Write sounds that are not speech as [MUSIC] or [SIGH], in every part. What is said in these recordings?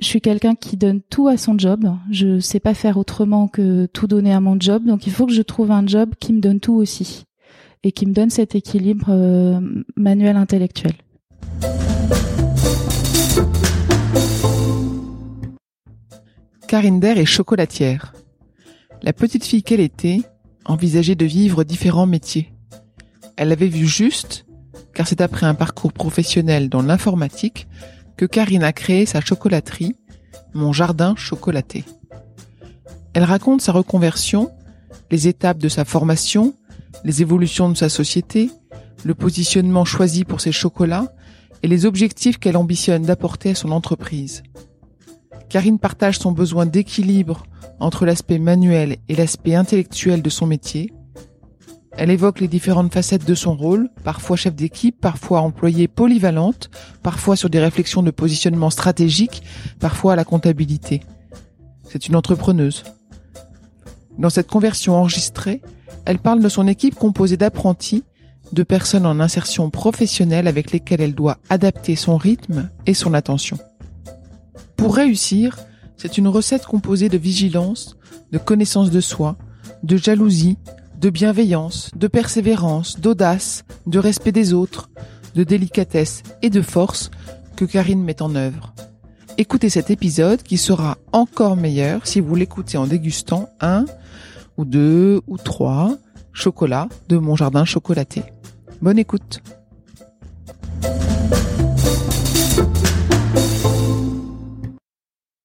Je suis quelqu'un qui donne tout à son job. Je sais pas faire autrement que tout donner à mon job. Donc il faut que je trouve un job qui me donne tout aussi et qui me donne cet équilibre euh, manuel intellectuel. Karine Der est chocolatière. La petite fille qu'elle était envisageait de vivre différents métiers. Elle avait vu juste, car c'est après un parcours professionnel dans l'informatique que Karine a créé sa chocolaterie, Mon Jardin Chocolaté. Elle raconte sa reconversion, les étapes de sa formation, les évolutions de sa société, le positionnement choisi pour ses chocolats et les objectifs qu'elle ambitionne d'apporter à son entreprise. Karine partage son besoin d'équilibre entre l'aspect manuel et l'aspect intellectuel de son métier, elle évoque les différentes facettes de son rôle, parfois chef d'équipe, parfois employée polyvalente, parfois sur des réflexions de positionnement stratégique, parfois à la comptabilité. C'est une entrepreneuse. Dans cette conversion enregistrée, elle parle de son équipe composée d'apprentis, de personnes en insertion professionnelle avec lesquelles elle doit adapter son rythme et son attention. Pour réussir, c'est une recette composée de vigilance, de connaissance de soi, de jalousie, de bienveillance, de persévérance, d'audace, de respect des autres, de délicatesse et de force que Karine met en œuvre. Écoutez cet épisode qui sera encore meilleur si vous l'écoutez en dégustant un ou deux ou trois chocolats de mon jardin chocolaté. Bonne écoute.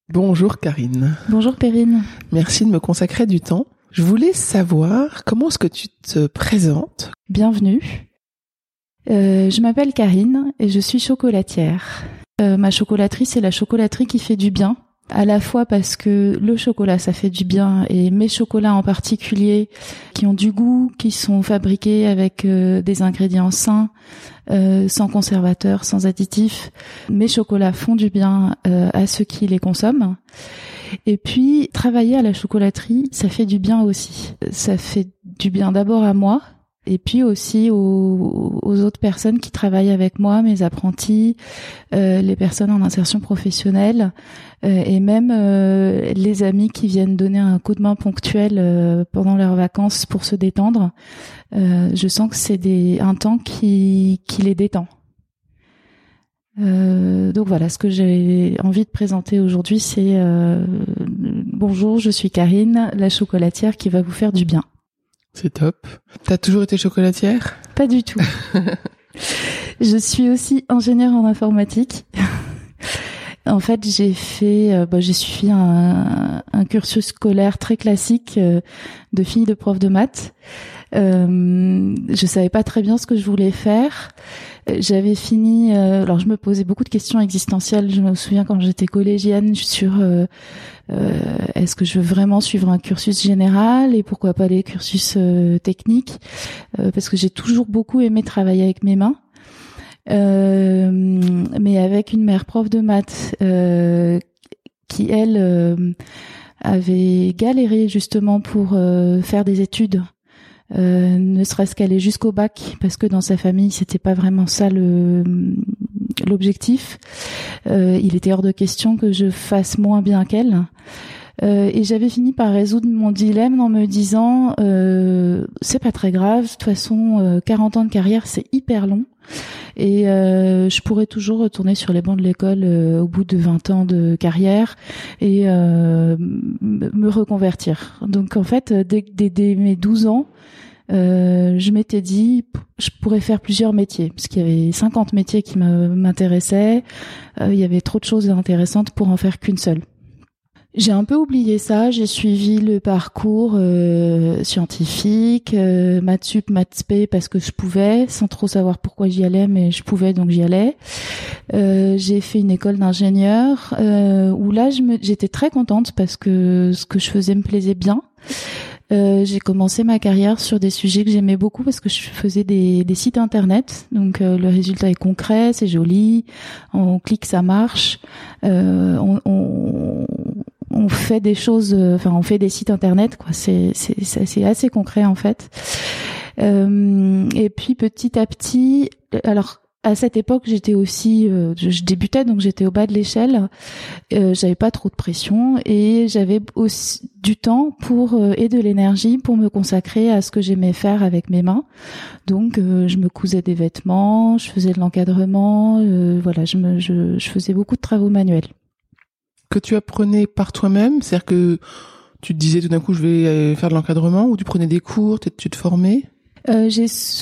Bonjour Karine. Bonjour Perrine. Merci de me consacrer du temps. Je voulais savoir comment est-ce que tu te présentes Bienvenue. Euh, je m'appelle Karine et je suis chocolatière. Euh, ma chocolaterie, c'est la chocolaterie qui fait du bien. À la fois parce que le chocolat, ça fait du bien et mes chocolats en particulier, qui ont du goût, qui sont fabriqués avec euh, des ingrédients sains, sans conservateurs, sans additifs. Mes chocolats font du bien à ceux qui les consomment. Et puis, travailler à la chocolaterie, ça fait du bien aussi. Ça fait du bien d'abord à moi, et puis aussi aux, autres personnes qui travaillent avec moi, mes apprentis, euh, les personnes en insertion professionnelle, euh, et même euh, les amis qui viennent donner un coup de main ponctuel pendant leurs vacances pour se détendre. je sens que c'est un temps qui, qui les détend. Euh, donc voilà, ce que j'ai envie de présenter aujourd'hui, c'est euh, bonjour, je suis Karine, la chocolatière qui va vous faire du bien. C'est top. T'as toujours été chocolatière? Pas du tout. [LAUGHS] je suis aussi ingénieure en informatique. [LAUGHS] en fait, j'ai fait, euh, bah, j'ai suivi un, un, cursus scolaire très classique euh, de fille de prof de maths. Euh, je savais pas très bien ce que je voulais faire. J'avais fini. Euh, alors, je me posais beaucoup de questions existentielles. Je me souviens quand j'étais collégienne sur euh, euh, est-ce que je veux vraiment suivre un cursus général et pourquoi pas les cursus techniques Parce que j'ai toujours beaucoup aimé travailler avec mes mains. mais avec une mère prof de maths qui elle avait galéré justement pour faire des études euh, ne serait-ce qu'aller jusqu'au bac, parce que dans sa famille, c'était pas vraiment ça le l'objectif. Euh, il était hors de question que je fasse moins bien qu'elle. Euh, et j'avais fini par résoudre mon dilemme en me disant euh, c'est pas très grave, de toute façon 40 ans de carrière c'est hyper long et je pourrais toujours retourner sur les bancs de l'école au bout de 20 ans de carrière et me reconvertir. Donc en fait dès, mes 12 ans euh, je m'étais dit, je pourrais faire plusieurs métiers, parce qu'il y avait 50 métiers qui m'intéressaient. Euh, il y avait trop de choses intéressantes pour en faire qu'une seule. J'ai un peu oublié ça. J'ai suivi le parcours euh, scientifique, euh, maths sup, maths parce que je pouvais, sans trop savoir pourquoi j'y allais, mais je pouvais donc j'y allais. Euh, j'ai fait une école d'ingénieur où là j'étais très contente parce que ce que je faisais me plaisait bien. Euh, j'ai commencé ma carrière sur des sujets que j'aimais beaucoup parce que je faisais des, des sites internet. Donc euh, le résultat est concret, c'est joli, on clique, ça marche. Euh, on, on, on, fait des choses, euh, enfin on fait des sites internet, quoi. C'est c'est assez concret en fait. et puis petit à petit, alors à cette époque, j'étais aussi, euh, je, débutais donc j'étais au bas de l'échelle. Euh, j'avais pas trop de pression et j'avais aussi du temps pour euh, et de l'énergie pour me consacrer à ce que j'aimais faire avec mes mains. Donc, euh, je me cousais des vêtements, je faisais de l'encadrement, voilà, je, me, je, je faisais beaucoup de travaux manuels. Que tu apprenais par toi-même, c'est-à-dire que tu te disais tout d'un coup je vais faire de l'encadrement ou tu prenais des cours, tu te formais? Euh,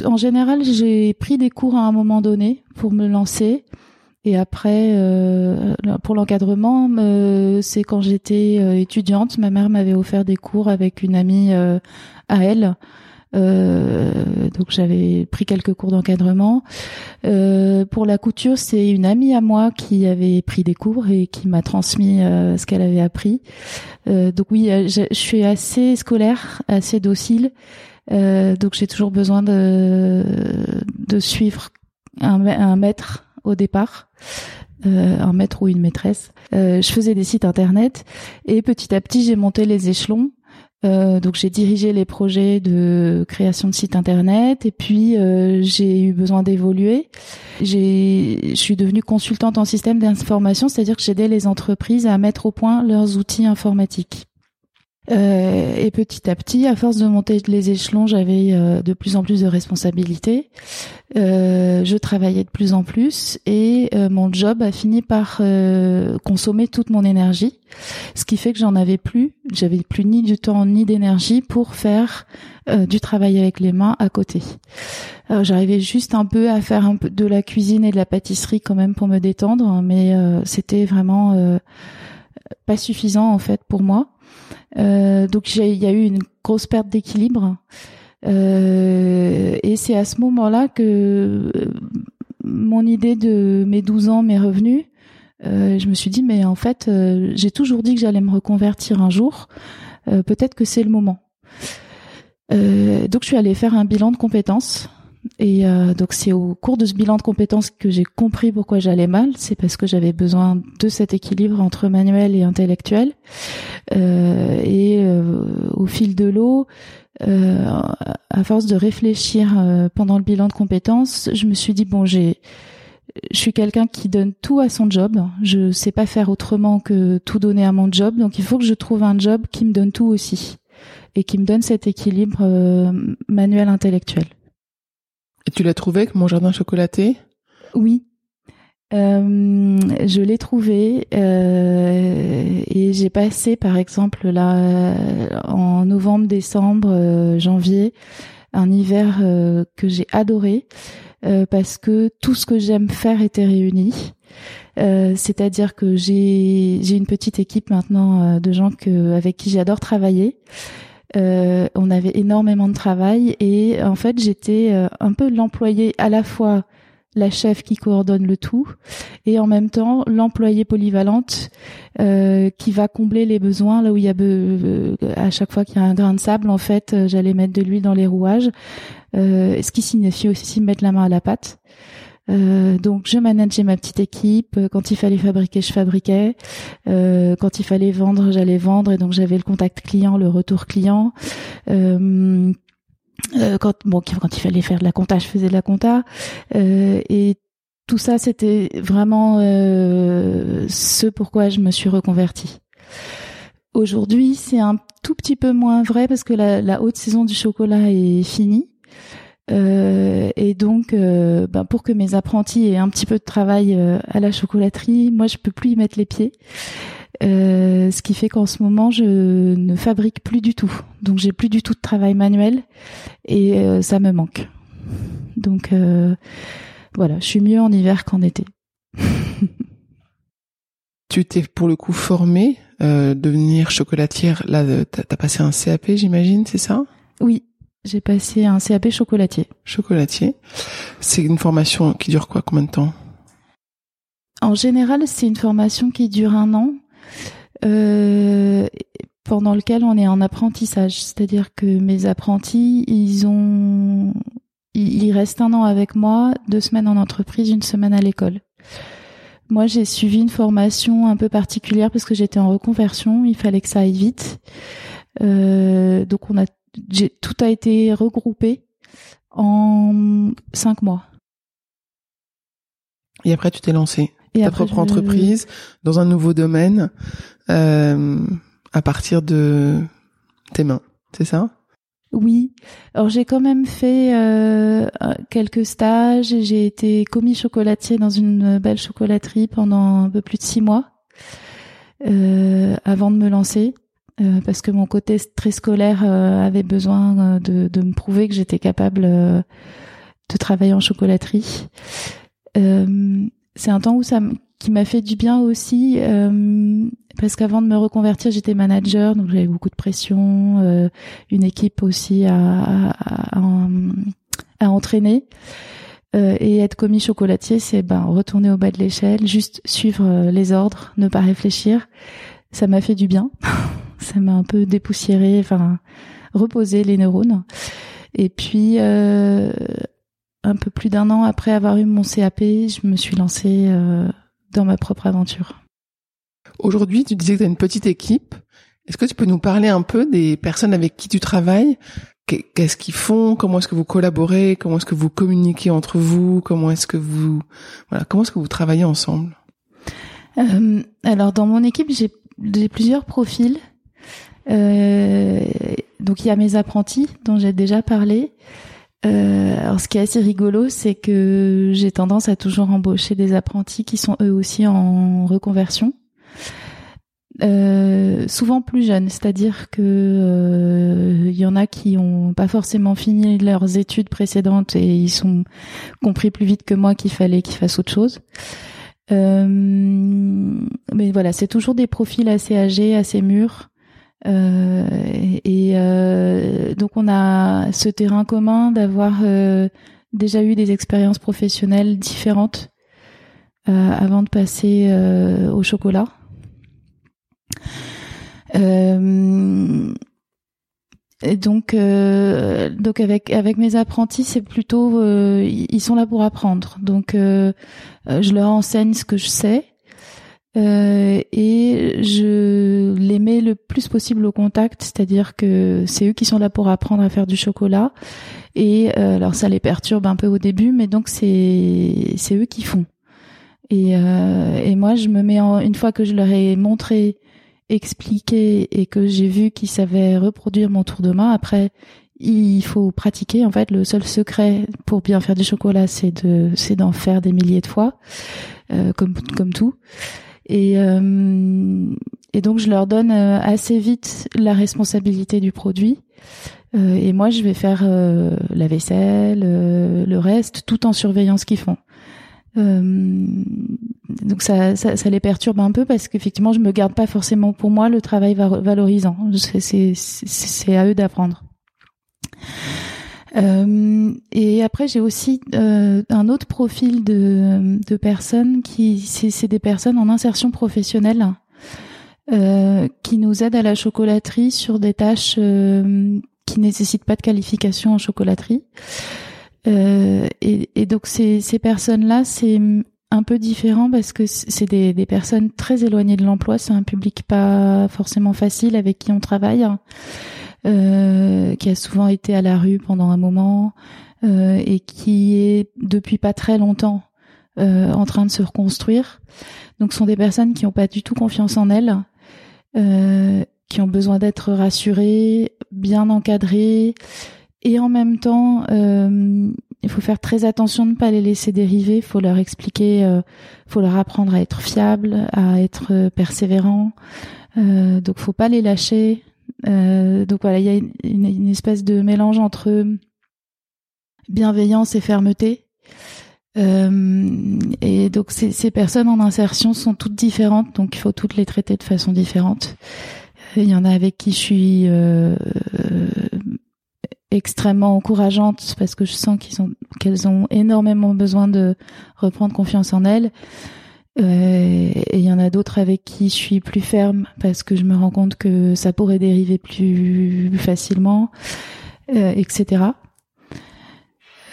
en général, j'ai pris des cours à un moment donné pour me lancer. Et après, euh, pour l'encadrement, euh, c'est quand j'étais euh, étudiante, ma mère m'avait offert des cours avec une amie à elle. donc j'avais pris quelques cours d'encadrement. pour la couture, c'est une amie à moi qui avait pris des cours et qui m'a transmis ce qu'elle avait appris. donc oui, je suis assez scolaire, assez docile. Euh, donc j'ai toujours besoin de, suivre un, maître au départ, euh, un maître ou une maîtresse. Euh, je faisais des sites internet et petit à petit j'ai monté les échelons. Donc j'ai dirigé les projets de création de sites internet et puis j'ai eu besoin d'évoluer. J'ai, je suis devenue consultante en système d'information, c'est-à-dire que j'aidais les entreprises à mettre au point leurs outils informatiques. Euh, et petit à petit, à force de monter les échelons, j'avais euh, de plus en plus de responsabilités. Euh, je travaillais de plus en plus et mon job a fini par consommer toute mon énergie, ce qui fait que j'en avais plus. J'avais plus ni du temps ni d'énergie pour faire du travail avec les mains à côté. J'arrivais juste un peu à faire un peu de la cuisine et de la pâtisserie quand même pour me détendre, mais c'était vraiment pas suffisant en fait pour moi. Euh, donc il y a eu une grosse perte d'équilibre. Euh, et c'est à ce moment-là que euh, mon idée de mes 12 ans m'est revenue. Euh, je me suis dit, mais en fait, j'ai toujours dit que j'allais me reconvertir un jour. Peut-être que c'est le moment. donc je suis allée faire un bilan de compétences et euh, donc c'est au cours de ce bilan de compétences que j'ai compris pourquoi j'allais mal. C'est parce que j'avais besoin de cet équilibre entre manuel et intellectuel. Euh, et euh, au fil de l'eau, euh, à force de réfléchir euh, pendant le bilan de compétences, je me suis dit bon j'ai je suis quelqu'un qui donne tout à son job. Je sais pas faire autrement que tout donner à mon job. Donc il faut que je trouve un job qui me donne tout aussi et qui me donne cet équilibre manuel intellectuel. Et tu l'as trouvé mon jardin chocolaté? Oui. Euh, je l'ai trouvé euh, et j'ai passé par exemple là en novembre, décembre, euh, janvier un hiver euh, que j'ai adoré euh, parce que tout ce que j'aime faire était réuni. C'est-à-dire que j'ai j'ai une petite équipe maintenant de gens que avec qui j'adore travailler. Euh, on avait énormément de travail et en fait j'étais euh, un peu l'employé à la fois la chef qui coordonne le tout et en même temps l'employée polyvalente euh, qui va combler les besoins là où il y a à chaque fois qu'il y a un grain de sable en fait j'allais mettre de l'huile dans les rouages ce qui signifie aussi mettre la main à la pâte euh, donc je manageais ma petite équipe. Quand il fallait fabriquer, je fabriquais. Euh, quand il fallait vendre, j'allais vendre et donc j'avais le contact client, le retour client. Euh, euh quand bon, quand il fallait faire de la compta, je faisais de la compta. Euh, et tout ça, c'était vraiment ce pourquoi je me suis reconvertie. Aujourd'hui, c'est un tout petit peu moins vrai parce que la, la haute saison du chocolat est finie. Euh, et donc, euh, ben pour que mes apprentis aient un petit peu de travail euh, à la chocolaterie, moi, je peux plus y mettre les pieds. Euh, ce qui fait qu'en ce moment, je ne fabrique plus du tout. Donc, j'ai plus du tout de travail manuel et euh, ça me manque. Donc, voilà, je suis mieux en hiver qu'en été. [LAUGHS] tu t'es pour le coup formée, devenir chocolatière. Là, t'as as passé un CAP, j'imagine, c'est ça? Oui, j'ai passé un CAP chocolatier. Chocolatier. C'est une formation qui dure quoi Combien de temps? En général, c'est une formation qui dure un an, euh, pendant lequel on est en apprentissage. C'est-à-dire que mes apprentis, ils ont, ils restent un an avec moi, deux semaines en entreprise, une semaine à l'école. Moi, j'ai suivi une formation un peu particulière parce que j'étais en reconversion. Il fallait que ça aille vite. Euh, donc, on a tout a été regroupé en cinq mois. Et après, tu t'es lancé ta propre entreprise dans un nouveau domaine euh, à partir de tes mains, c'est ça? Oui. Alors j'ai quand même fait euh, quelques stages. J'ai été commis chocolatier dans une belle chocolaterie pendant un peu plus de six mois euh, avant de me lancer. Euh, parce que mon côté très scolaire euh, avait besoin euh, de, de, me prouver que j'étais capable de travailler en chocolaterie. c'est un temps où ça qui m'a fait du bien aussi parce qu'avant de me reconvertir j'étais manager donc j'avais beaucoup de pression une équipe aussi à, à, à, à entraîner. Et être commis chocolatier c'est ben retourner au bas de l'échelle juste suivre les ordres ne pas réfléchir. Ça m'a fait du bien [LAUGHS] ça m'a un peu dépoussiéré, enfin reposé les neurones. Et puis euh, un peu plus d'un an après avoir eu mon CAP, je me suis lancée euh, dans ma propre aventure. Aujourd'hui, tu disais que tu as une petite équipe. Est-ce que tu peux nous parler un peu des personnes avec qui tu travailles? Qu'est-ce qu'ils font? Comment est-ce que vous collaborez? Comment est-ce que vous communiquez entre vous? Comment est-ce que vous voilà Comment est-ce que vous travaillez ensemble? Euh, Alors dans mon équipe, j'ai plusieurs profils. Euh, donc il y a mes apprentis dont j'ai déjà parlé. Euh, alors ce qui est assez rigolo, c'est que j'ai tendance à toujours embaucher des apprentis qui sont eux aussi en reconversion. Euh, souvent plus jeunes, c'est-à-dire que il y en a qui ont pas forcément fini leurs études précédentes et ils sont compris plus vite que moi qu'il fallait qu'ils fassent autre chose. Mais voilà, c'est toujours des profils assez âgés, assez mûrs, et euh, donc on a ce terrain commun d'avoir euh, déjà eu des expériences professionnelles différentes avant de passer au chocolat. Et donc, donc avec avec mes apprentis, c'est plutôt ils sont là pour apprendre. Donc, je leur enseigne ce que je sais euh, et je les mets le plus possible au contact, c'est-à-dire que c'est eux qui sont là pour apprendre à faire du chocolat. Et euh, alors ça les perturbe un peu au début, mais donc c'est c'est eux qui font. Et, euh, et moi je me mets en une fois que je leur ai montré, expliqué et que j'ai vu qu'ils savaient reproduire mon tour de main. Après il faut pratiquer. En fait, le seul secret pour bien faire du chocolat, c'est de c'est d'en faire des milliers de fois, euh, comme comme tout. Et, euh, et donc je leur donne euh, assez vite la responsabilité du produit. Euh, et moi, je vais faire la vaisselle, le reste, tout en surveillant ce qu'ils font. donc ça, ça, ça, les perturbe un peu parce qu'effectivement, je me garde pas forcément pour moi le travail valorisant. C'est à eux d'apprendre. Euh, et après, j'ai aussi euh, un autre profil de, de personnes qui, c'est des personnes en insertion professionnelle euh, qui nous aident à la chocolaterie sur des tâches euh, qui nécessitent pas de qualification en chocolaterie. Euh, et, et, donc ces, ces personnes-là, c'est un peu différent parce que c'est des, des personnes très éloignées de l'emploi. C'est un public pas forcément facile avec qui on travaille. Euh, qui a souvent été à la rue pendant un moment euh, et qui est depuis pas très longtemps euh, en train de se reconstruire. Donc, ce sont des personnes qui n'ont pas du tout confiance en elles qui ont besoin d'être rassurés, bien encadrés, et en même temps, euh, il faut faire très attention de ne pas les laisser dériver. Il faut leur expliquer, il faut leur apprendre à être fiable, à être persévérant. Euh, donc, faut pas les lâcher. Donc voilà, il y a une, une, espèce de mélange entre bienveillance et fermeté. Euh, et donc ces, ces, personnes en insertion sont toutes différentes, donc il faut toutes les traiter de façon différente. Il y en a avec qui je suis euh, extrêmement encourageante parce que je sens qu'ils ont qu'elles ont énormément besoin de reprendre confiance en elles. Euh, et il y en a d'autres avec qui je suis plus ferme parce que je me rends compte que ça pourrait dériver plus facilement, euh, etc.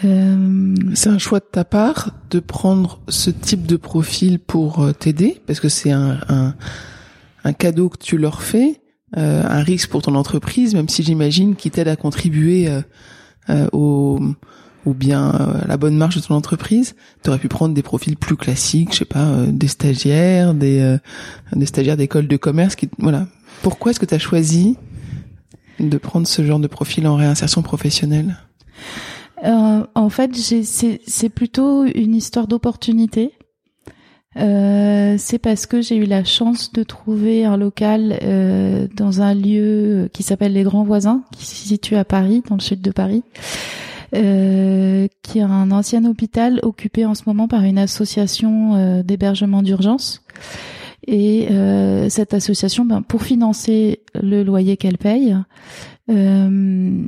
Euh, c'est un choix de ta part de prendre ce type de profil pour euh, t'aider? Parce que c'est un, un, un, cadeau que tu leur fais, un risque pour ton entreprise, même si j'imagine qu'il t'aide à contribuer au, au bien à la bonne marche de ton entreprise. Tu aurais pu prendre des profils plus classiques, je sais pas, des stagiaires, des, des stagiaires d'école de commerce. Qui, voilà. Pourquoi est-ce que tu as choisi de prendre ce genre de profil en réinsertion professionnelle? Euh, en fait, c'est plutôt une histoire d'opportunité. Euh, c'est parce que j'ai eu la chance de trouver un local euh, dans un lieu qui s'appelle Les Grands Voisins, qui se situe à Paris, dans le sud de Paris, euh, qui est un ancien hôpital occupé en ce moment par une association euh, d'hébergement d'urgence. Et euh, cette association, ben, pour financer le loyer qu'elle paye, euh,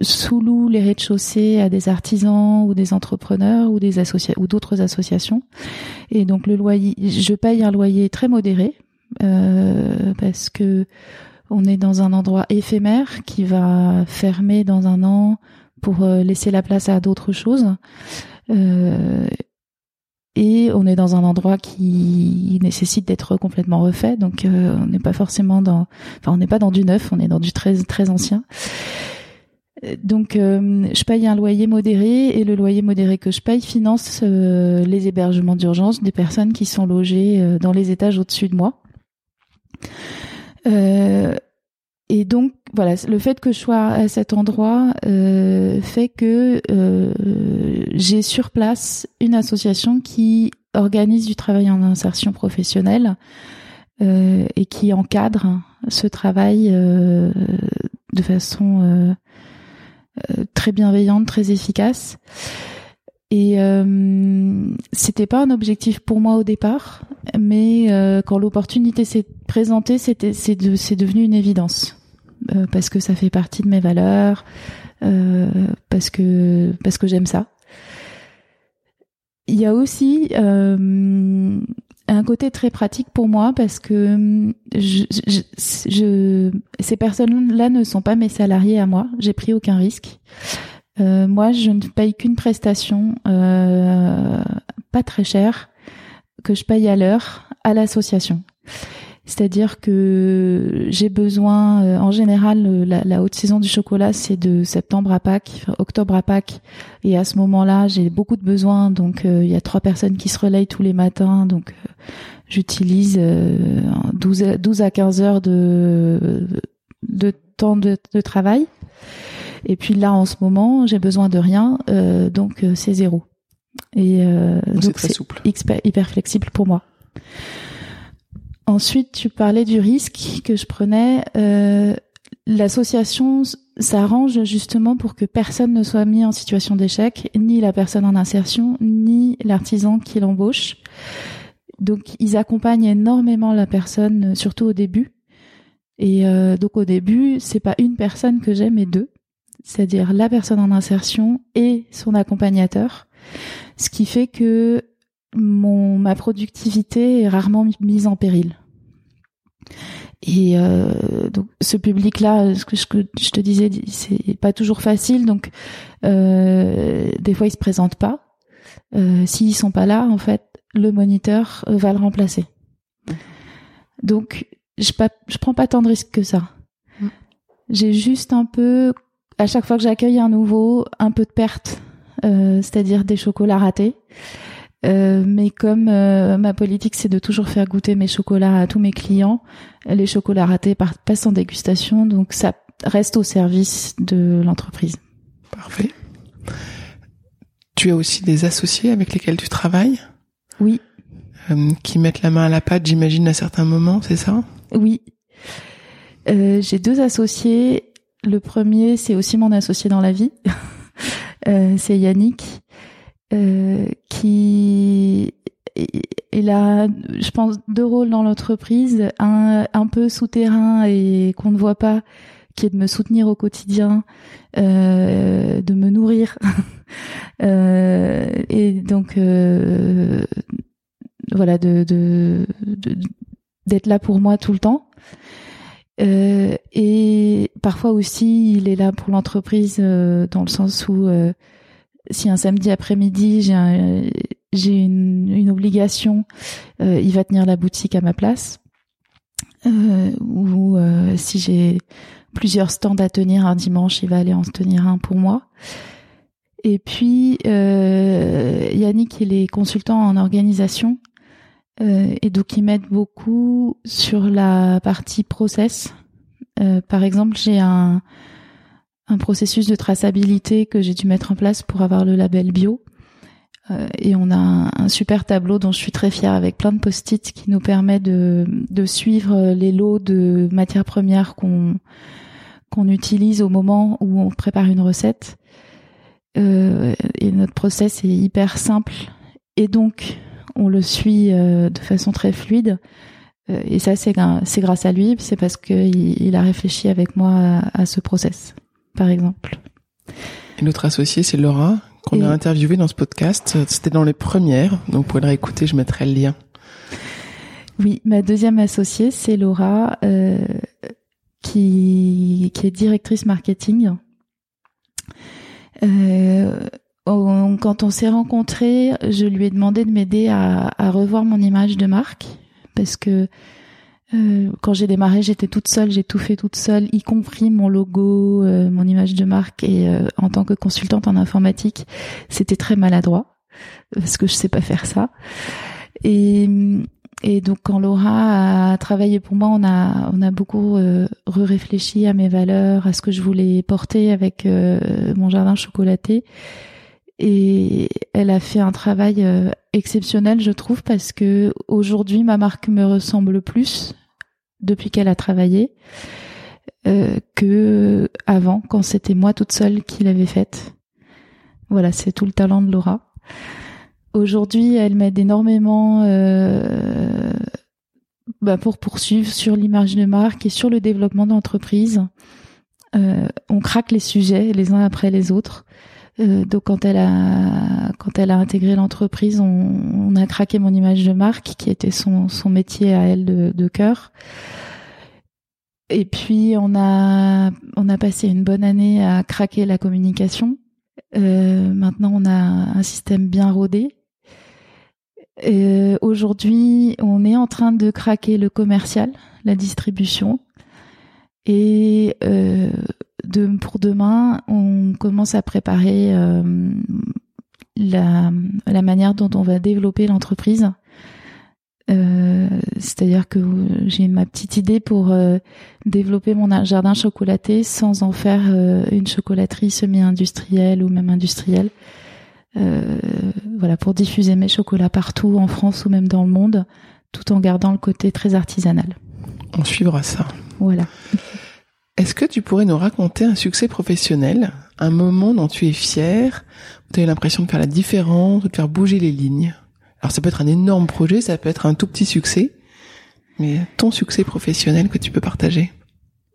sous-loue les rez-de-chaussée à des artisans ou des entrepreneurs ou des associations ou d'autres associations. Et donc le loyer, je paye un loyer très modéré parce que on est dans un endroit éphémère qui va fermer dans un an pour euh, laisser la place à d'autres choses. Euh, et on est dans un endroit qui nécessite d'être complètement refait. Donc euh, on n'est pas forcément dans enfin on n'est pas dans du neuf on est dans du très très ancien. Donc euh, je paye un loyer modéré et le loyer modéré que je paye finance euh, les hébergements d'urgence des personnes qui sont logées dans les étages au-dessus de moi et donc voilà, le fait que je sois à cet endroit euh, fait que euh, j'ai sur place une association qui organise du travail en insertion professionnelle euh, et qui encadre ce travail euh, de façon euh, euh, très bienveillante, très efficace. Et c'était pas un objectif pour moi au départ, mais quand l'opportunité s'est présentée, c'est de, devenu une évidence. Euh, parce que ça fait partie de mes valeurs, euh, parce que parce que j'aime ça. Il y a aussi euh, un côté très pratique pour moi parce que ces personnes-là ne sont pas mes salariés à moi. J'ai pris aucun risque. Moi, je ne paye qu'une prestation pas très chère que je paye à l'heure à l'association. C'est-à-dire que j'ai besoin, euh, en général, euh, la, haute saison du chocolat, c'est de septembre à Pâques, octobre à Pâques. Et à ce moment-là, j'ai beaucoup de besoins. Donc, euh, il y a trois personnes qui se relayent tous les matins. Donc, j'utilise 12, 12, à 15 heures de, de temps de, travail. Et puis là, en ce moment, j'ai besoin de rien. donc, c'est zéro. Et donc, c'est hyper flexible pour moi. Ensuite, tu parlais du risque que je prenais. Euh, L'association s'arrange justement pour que personne ne soit mis en situation d'échec, ni la personne en insertion, ni l'artisan qui l'embauche. Donc, ils accompagnent énormément la personne, surtout au début. Et euh, donc, au début, c'est pas une personne que j'ai, mais deux. C'est-à-dire la personne en insertion et son accompagnateur. Ce qui fait que mon ma productivité est rarement mise en péril. Et euh, donc ce public-là, ce que je, te disais, c'est pas toujours facile. Donc euh, des fois ils se présentent pas. Euh, S'ils sont pas là, en fait, le moniteur euh, va le remplacer. Donc je pas, je prends pas tant de risques que ça. J'ai juste un peu, à chaque fois que j'accueille un nouveau, un peu de perte, euh, c'est-à-dire des chocolats ratés. Euh, mais comme euh, ma politique c'est de toujours faire goûter mes chocolats à tous mes clients, les chocolats ratés passent en dégustation, donc ça reste au service de l'entreprise. Parfait. Tu as aussi des associés avec lesquels tu travailles? Oui. Euh, qui mettent la main à la pâte, j'imagine, à certains moments, c'est ça? Oui. Euh, j'ai deux associés. Le premier, c'est aussi mon associé dans la vie. [LAUGHS] euh, c'est Yannick, euh, qui il a, je pense, deux rôles dans l'entreprise, un un peu souterrain et qu'on ne voit pas, qui est de me soutenir au quotidien, euh, de me nourrir, [LAUGHS] euh, et donc euh, voilà, de d'être là pour moi tout le temps. Euh, et parfois aussi, il est là pour l'entreprise dans le sens où si un samedi après-midi j'ai une, obligation, il va tenir la boutique à ma place. ou si j'ai plusieurs stands à tenir un dimanche, il va aller en tenir un pour moi. Et puis Yannick, il est consultant en organisation euh, et donc ils m'aident beaucoup sur la partie process. Euh, par exemple, j'ai un, un processus de traçabilité que j'ai dû mettre en place pour avoir le label bio. Euh, et on a un, super tableau dont je suis très fière avec plein de post-it qui nous permet de, suivre les lots de matières premières qu'on utilise au moment où on prépare une recette. Euh, et notre process est hyper simple. Et donc, on le suit euh, de façon très fluide. Et ça, c'est grâce à lui, c'est parce qu'il il a réfléchi avec moi à, ce process, par exemple. Et notre associée, c'est Laura, qu'on a interviewée dans ce podcast. C'était dans les premières, donc pour le réécouter, je mettrai le lien. Oui, ma deuxième associée, c'est Laura, euh, qui, qui est directrice marketing. Euh, quand on s'est rencontrés, je lui ai demandé de m'aider à, revoir mon image de marque parce que euh, quand j'ai démarré, j'étais toute seule, j'ai tout fait toute seule, y compris mon logo, euh, mon image de marque. Et euh, en tant que consultante en informatique, c'était très maladroit parce que je sais pas faire ça. Et, et donc quand Laura a travaillé pour moi, on a on a beaucoup réfléchi à mes valeurs, à ce que je voulais porter avec mon jardin chocolaté et elle a fait un travail euh, exceptionnel, je trouve, parce que aujourd'hui ma marque me ressemble plus depuis qu'elle a travaillé euh, que avant, quand c'était moi toute seule qui l'avais faite. Voilà, c'est tout le talent de Laura. Aujourd'hui, elle m'aide énormément euh, bah pour poursuivre sur l'image de marque et sur le développement d'entreprise. Euh, on craque les sujets les uns après les autres. Euh, donc quand elle a quand elle a intégré l'entreprise, on, on, a craqué mon image de marque, qui était son, son métier à elle de, de cœur. Et puis on a on a passé une bonne année à craquer la communication. Euh, maintenant on a un système bien rodé. Euh, Aujourd'hui, on est en train de craquer le commercial, la distribution, et euh, de, pour demain, on commence à préparer euh, la, la, manière dont on va développer l'entreprise. Euh, C'est-à-dire que j'ai ma petite idée pour euh, développer mon jardin chocolaté sans en faire une chocolaterie semi-industrielle ou même industrielle. Voilà, pour diffuser mes chocolats partout en France ou même dans le monde, tout en gardant le côté très artisanal. On suivra ça. Voilà. Est-ce que tu pourrais nous raconter un succès professionnel, un moment dont tu es fier, où tu as eu l'impression de faire la différence, de faire bouger les lignes? Alors ça peut être un énorme projet, ça peut être un tout petit succès, mais ton succès professionnel que tu peux partager?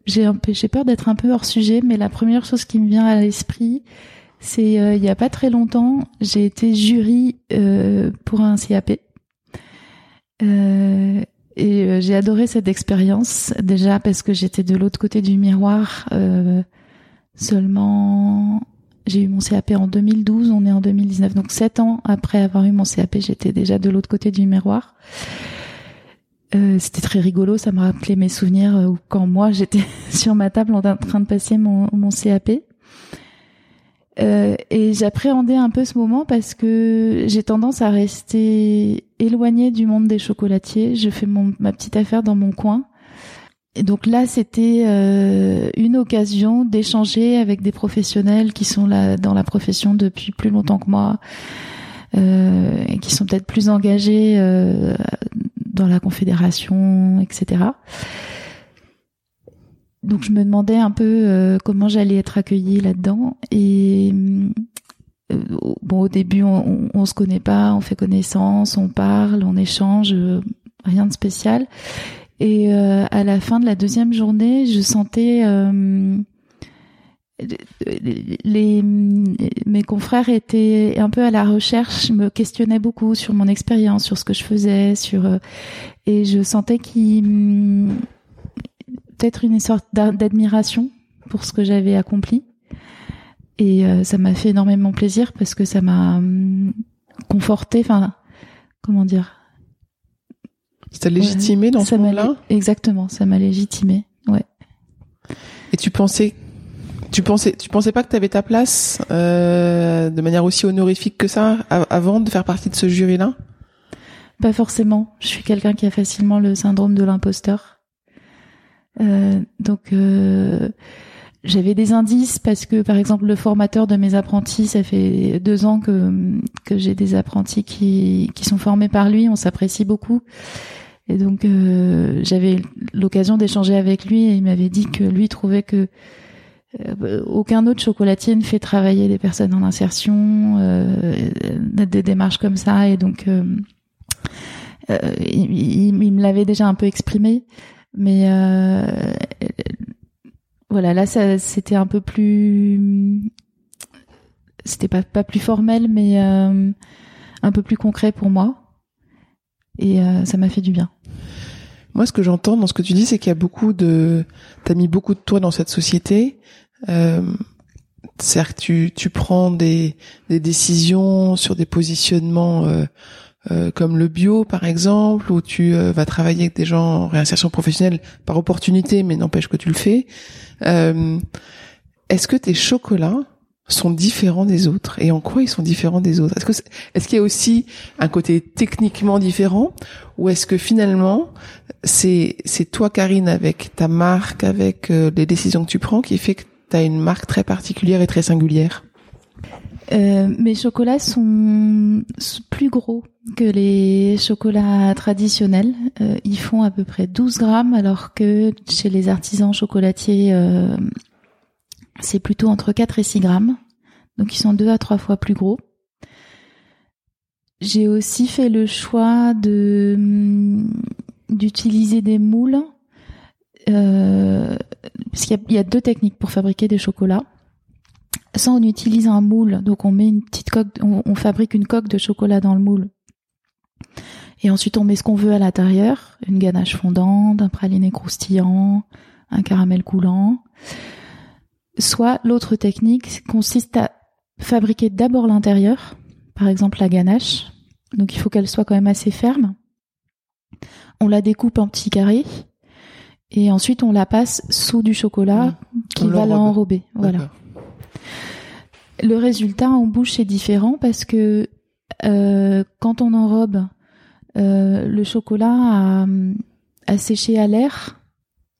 J'ai peur d'être un peu hors sujet, mais la première chose qui me vient à l'esprit, c'est euh, il y a pas très longtemps, j'ai été jury euh, pour un CAP. Euh, et euh, j'ai adoré cette expérience déjà parce que j'étais de l'autre côté du miroir. Euh, seulement, j'ai eu mon CAP en 2012, on est en 2019, donc sept ans après avoir eu mon CAP, j'étais déjà de l'autre côté du miroir. Euh, c'était très rigolo, ça me rappelait mes souvenirs quand moi j'étais [LAUGHS] sur ma table en train de passer mon, mon CAP. Euh, et j'appréhendais un peu ce moment parce que j'ai tendance à rester éloignée du monde des chocolatiers. Je fais mon, ma petite affaire dans mon coin. Et donc là, c'était euh, une occasion d'échanger avec des professionnels qui sont là dans la profession depuis plus longtemps que moi, euh, et qui sont peut-être plus engagés euh, dans la confédération, etc. Donc je me demandais un peu euh, comment j'allais être accueillie là-dedans. Et euh, bon, au début, on, on, se connaît pas, on fait connaissance, on parle, on échange, euh, rien de spécial. Et à la fin de la deuxième journée, je sentais les, mes confrères étaient un peu à la recherche, me questionnaient beaucoup sur mon expérience, sur ce que je faisais, sur et je sentais qu'ils peut-être une sorte d'admiration pour ce que j'avais accompli. Et euh, ça m'a fait énormément plaisir parce que ça m'a hum, conforté, enfin, comment dire? Ça légitimé dans ce moment-là Exactement, ça m'a légitimé, ouais. Et tu pensais, tu pensais, tu pensais pas que tu avais ta place euh, de manière aussi honorifique que ça avant de faire partie de ce jury-là? Pas forcément. Je suis quelqu'un qui a facilement le syndrome de l'imposteur. Euh, donc euh, j'avais des indices parce que par exemple le formateur de mes apprentis, ça fait deux ans que que j'ai des apprentis qui qui sont formés par lui, on s'apprécie beaucoup. Et donc euh, j'avais l'occasion d'échanger avec lui et il m'avait dit que lui trouvait que euh, aucun autre chocolatier ne fait travailler des personnes en insertion, euh, des démarches comme ça et donc il, il, il, me l'avait déjà un peu exprimé. Mais euh, voilà, là, c'était un peu plus, c'était pas pas plus formel, mais euh, un peu plus concret pour moi, et euh, ça m'a fait du bien. Moi, ce que j'entends dans ce que tu dis, c'est qu'il y a beaucoup de, t'as mis beaucoup de toi dans cette société. Euh, certes, tu tu prends des des décisions sur des positionnements euh, euh, comme le bio par exemple, où tu euh, vas travailler avec des gens en réinsertion professionnelle par opportunité, mais n'empêche que tu le fais. Euh, est-ce que tes chocolats sont différents des autres et en quoi ils sont différents des autres? Est-ce que est-ce qu'il y a aussi un côté techniquement différent ou est-ce que finalement c'est c'est toi Karine avec ta marque, avec les décisions que tu prends qui fait que tu as une marque très particulière et très singulière? Euh, mes chocolats sont plus gros que les chocolats traditionnels. Euh, ils font à peu près 12 grammes, alors que chez les artisans chocolatiers, euh, c'est plutôt entre 4 et 6 grammes. Donc ils sont deux à trois fois plus gros. J'ai aussi fait le choix de hum, d'utiliser des moules, parce qu'il y a deux techniques pour fabriquer des chocolats ça, on utilise un moule. Donc, on met une petite coque, on, fabrique une coque de chocolat dans le moule. Et ensuite, on met ce qu'on veut à l'intérieur. Une ganache fondante, un praliné croustillant, un caramel coulant. Soit l'autre technique consiste à fabriquer d'abord l'intérieur. Par exemple, la ganache. Donc, il faut qu'elle soit quand même assez ferme. On la découpe en petits carrés. Et ensuite, on la passe sous du chocolat qui va l'enrober. Voilà. Le résultat en bouche est différent parce que euh, quand on enrobe euh, le chocolat à, sécher à l'air,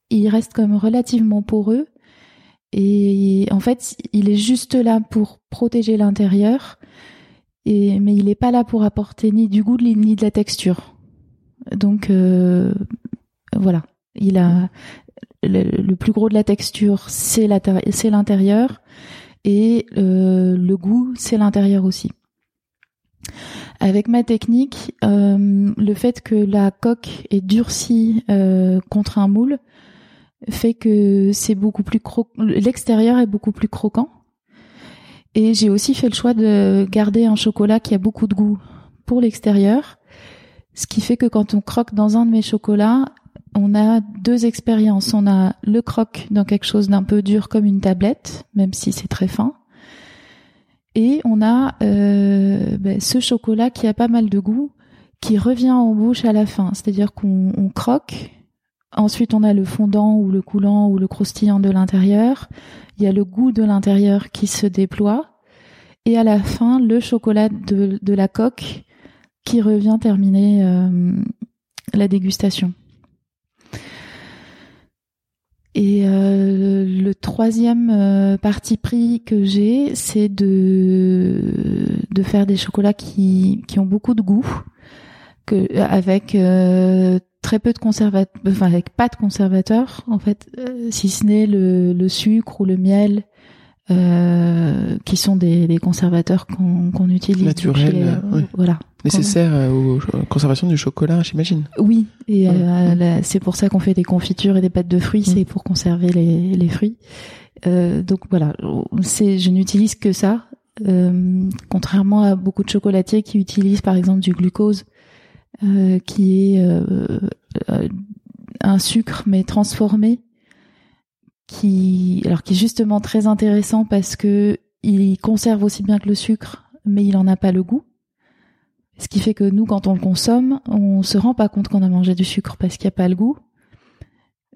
il reste comme relativement poreux et en fait il est juste là pour protéger l'intérieur mais il n'est pas là pour apporter ni du goût ni de la texture. Donc euh, voilà, le, plus gros de la texture c'est l'intérieur et euh, le goût, c'est l'intérieur aussi. Avec ma technique, euh, le fait que la coque est durcie euh, contre un moule fait que c'est beaucoup plus l'extérieur est beaucoup plus croquant. Et j'ai aussi fait le choix de garder un chocolat qui a beaucoup de goût pour l'extérieur, ce qui fait que quand on croque dans un de mes chocolats, on a deux expériences. On a le croc dans quelque chose d'un peu dur comme une tablette, même si c'est très fin. Et on a euh, ben, ce chocolat qui a pas mal de goût, qui revient en bouche à la fin. C'est-à-dire qu'on croque. Ensuite, on a le fondant ou le coulant ou le croustillant de l'intérieur. Il y a le goût de l'intérieur qui se déploie. et à la fin le chocolat de, la coque qui revient terminer euh, la dégustation. Et euh, le troisième euh, parti pris que j'ai, c'est de faire des chocolats qui ont beaucoup de goût, avec euh, très peu de conservateurs, enfin avec pas de conservateurs en fait, si ce n'est le sucre ou le miel euh, qui sont des, des conservateurs qu'on qu'on utilise Naturels, euh, oui. voilà Nécessaire euh, aux conservation du chocolat, j'imagine. oui et Ouais. euh, c'est pour ça qu'on fait des confitures et des pâtes de fruits Mm. c'est pour conserver les, les fruits Euh, donc voilà je n'utilise que ça euh, contrairement à beaucoup de chocolatiers qui utilisent par exemple du glucose euh, qui est un sucre mais transformé qui alors qui est justement très intéressant parce que il conserve aussi bien que le sucre mais il en a pas le goût. Ce qui fait que nous quand on le consomme on se rend pas compte qu'on a mangé du sucre parce qu'il n'y a pas le goût.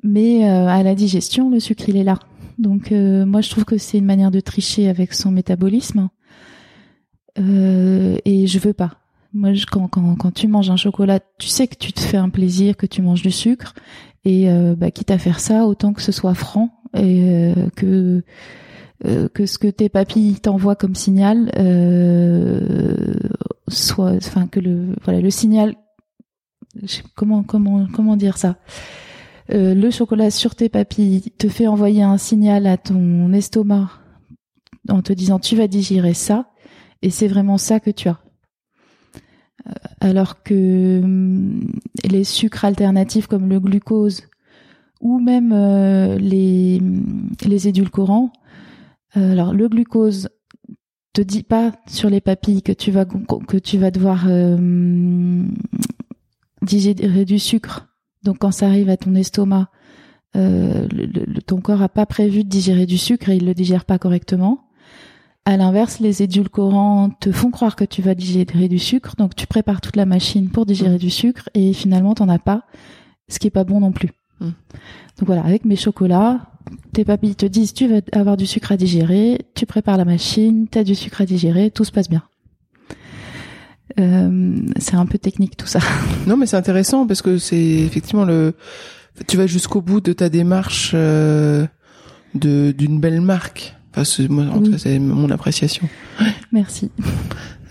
Mais euh, à la digestion le sucre il est là. Donc euh, moi je trouve que c'est une manière de tricher avec son métabolisme. Euh, et je veux pas. Moi, quand tu manges un chocolat, tu sais que tu te fais un plaisir, que tu manges du sucre, et euh, bah, quitte à faire ça, autant que ce soit franc et euh, que euh, que ce que tes papilles t'envoient comme signal euh, soit, enfin que le voilà le signal, comment comment comment dire ça. Euh, le chocolat sur tes papilles te fait envoyer un signal à ton estomac en te disant tu vas digérer ça, et c'est vraiment ça que tu as alors que hum, les sucres alternatifs comme le glucose ou même euh, les, les édulcorants, euh, alors le glucose te dit pas sur les papilles que tu vas que tu vas devoir euh, digérer du sucre. Donc quand ça arrive à ton estomac, euh, ton corps a pas prévu de digérer du sucre et il le digère pas correctement. À l'inverse, les édulcorants te font croire que tu vas digérer du sucre, donc tu prépares toute la machine pour digérer du sucre et finalement t'en as pas, ce qui est pas bon non plus. Mm. Donc voilà, avec mes chocolats, tes papilles te disent tu vas avoir du sucre à digérer, tu prépares la machine, t'as du sucre à digérer, tout se passe bien. Euh, c'est un peu technique tout ça. [LAUGHS] Non, mais c'est intéressant parce que c'est effectivement le. Tu vas jusqu'au bout de ta démarche euh, de d'une belle marque. Enfin, c'est- moi, en tout cas, c'est mon appréciation. Merci.